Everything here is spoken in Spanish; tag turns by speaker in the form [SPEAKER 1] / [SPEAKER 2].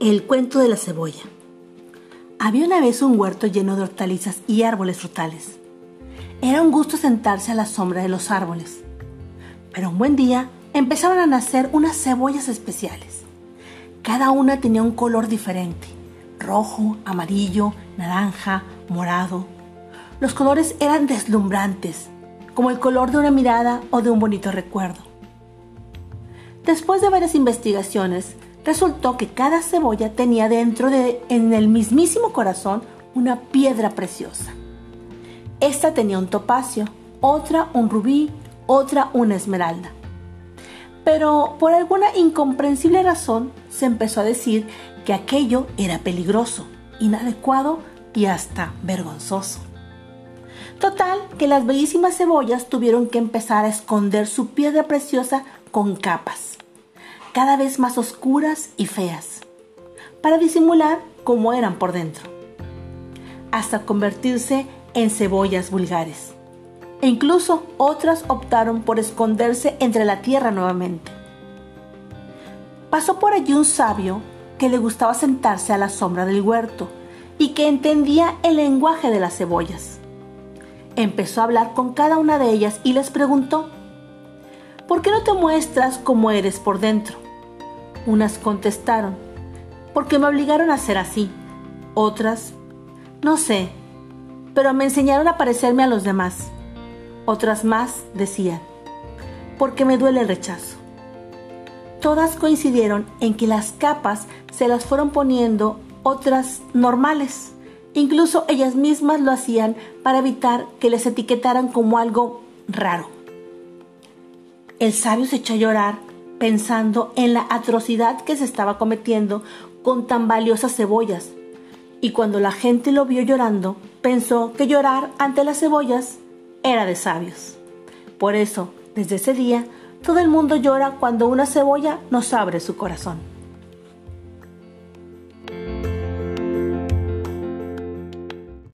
[SPEAKER 1] El cuento de la cebolla. Había una vez un huerto lleno de hortalizas y árboles frutales. Era un gusto sentarse a la sombra de los árboles. Pero un buen día empezaron a nacer unas cebollas especiales. Cada una tenía un color diferente. Rojo, amarillo, naranja, morado. Los colores eran deslumbrantes, como el color de una mirada o de un bonito recuerdo. Después de varias investigaciones, resultó que cada cebolla tenía dentro de, en el mismísimo corazón, una piedra preciosa. Esta tenía un topacio, otra un rubí, otra una esmeralda. Pero por alguna incomprensible razón se empezó a decir que aquello era peligroso, inadecuado y hasta vergonzoso. Total, que las bellísimas cebollas tuvieron que empezar a esconder su piedra preciosa con capas cada vez más oscuras y feas, para disimular cómo eran por dentro, hasta convertirse en cebollas vulgares. E incluso otras optaron por esconderse entre la tierra nuevamente. Pasó por allí un sabio que le gustaba sentarse a la sombra del huerto y que entendía el lenguaje de las cebollas. Empezó a hablar con cada una de ellas y les preguntó, ¿por qué no te muestras como eres por dentro? Unas contestaron, porque me obligaron a ser así. Otras, no sé, pero me enseñaron a parecerme a los demás. Otras más decían, porque me duele el rechazo. Todas coincidieron en que las capas se las fueron poniendo otras normales. Incluso ellas mismas lo hacían para evitar que les etiquetaran como algo raro. El sabio se echó a llorar pensando en la atrocidad que se estaba cometiendo con tan valiosas cebollas. Y cuando la gente lo vio llorando, pensó que llorar ante las cebollas era de sabios. Por eso, desde ese día, todo el mundo llora cuando una cebolla nos abre su corazón.